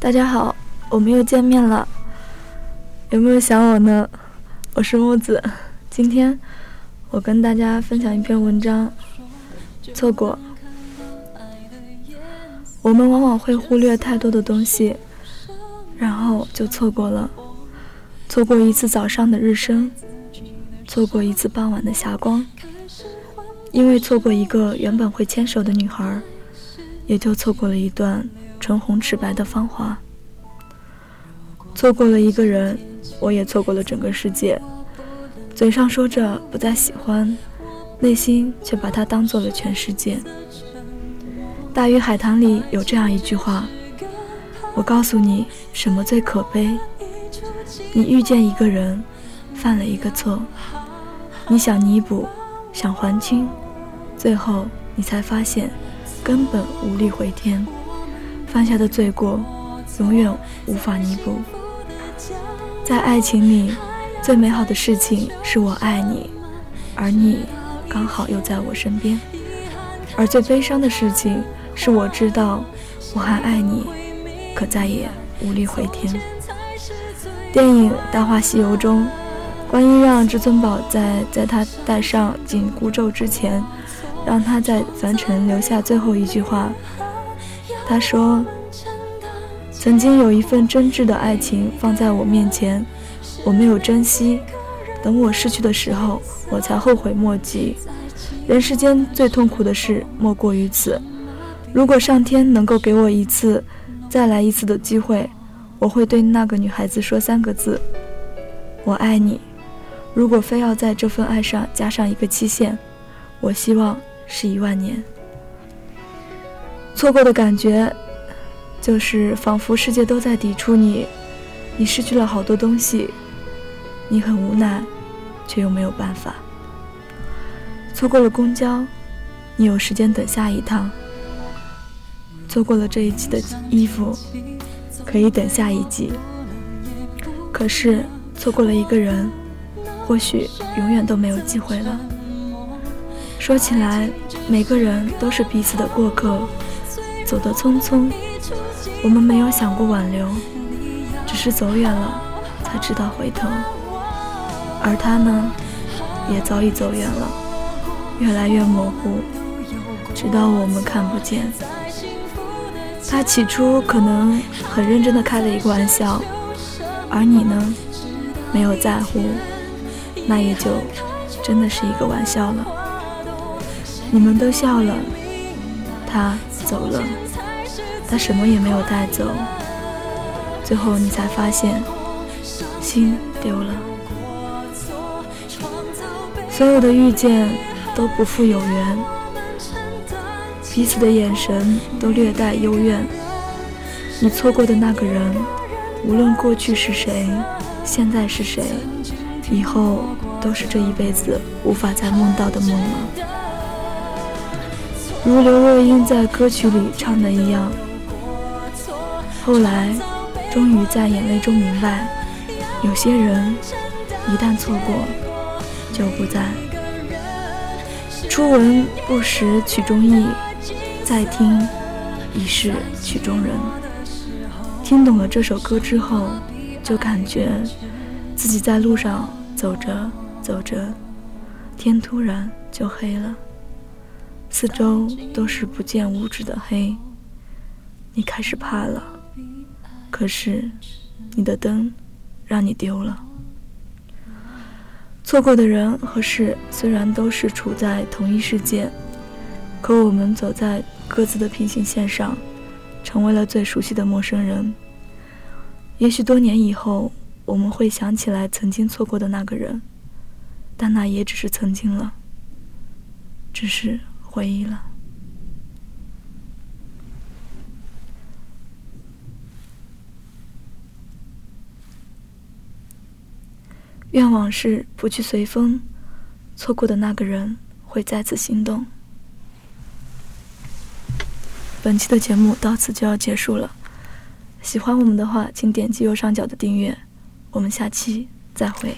大家好，我们又见面了，有没有想我呢？我是木子，今天我跟大家分享一篇文章，错过。我们往往会忽略太多的东西，然后就错过了，错过一次早上的日升，错过一次傍晚的霞光，因为错过一个原本会牵手的女孩，也就错过了一段。唇红齿白的芳华，错过了一个人，我也错过了整个世界。嘴上说着不再喜欢，内心却把它当做了全世界。大鱼海棠里有这样一句话：“我告诉你，什么最可悲？你遇见一个人，犯了一个错，你想弥补，想还清，最后你才发现，根本无力回天。”犯下的罪过，永远无法弥补。在爱情里，最美好的事情是我爱你，而你刚好又在我身边；而最悲伤的事情是我知道我还爱你，可再也无力回天。电影《大话西游》中，观音让至尊宝在在他戴上紧箍咒之前，让他在凡尘留下最后一句话。他说：“曾经有一份真挚的爱情放在我面前，我没有珍惜。等我失去的时候，我才后悔莫及。人世间最痛苦的事莫过于此。如果上天能够给我一次再来一次的机会，我会对那个女孩子说三个字：我爱你。如果非要在这份爱上加上一个期限，我希望是一万年。”错过的感觉，就是仿佛世界都在抵触你，你失去了好多东西，你很无奈，却又没有办法。错过了公交，你有时间等下一趟；错过了这一季的衣服，可以等下一季。可是错过了一个人，或许永远都没有机会了。说起来，每个人都是彼此的过客。走得匆匆，我们没有想过挽留，只是走远了才知道回头。而他呢，也早已走远了，越来越模糊，直到我们看不见。他起初可能很认真的开了一个玩笑，而你呢，没有在乎，那也就真的是一个玩笑了。你们都笑了，他。走了，他什么也没有带走。最后你才发现，心丢了。所有的遇见都不负有缘，彼此的眼神都略带幽怨。你错过的那个人，无论过去是谁，现在是谁，以后都是这一辈子无法再梦到的梦了。如刘若英在歌曲里唱的一样，后来终于在眼泪中明白，有些人一旦错过就不在。初闻不识曲中意，再听已是曲中人。听懂了这首歌之后，就感觉自己在路上走着走着，天突然就黑了。四周都是不见五指的黑，你开始怕了。可是，你的灯让你丢了。错过的人和事虽然都是处在同一世界，可我们走在各自的平行线上，成为了最熟悉的陌生人。也许多年以后，我们会想起来曾经错过的那个人，但那也只是曾经了，只是。回忆了，愿往事不去随风，错过的那个人会再次心动。本期的节目到此就要结束了，喜欢我们的话，请点击右上角的订阅，我们下期再会。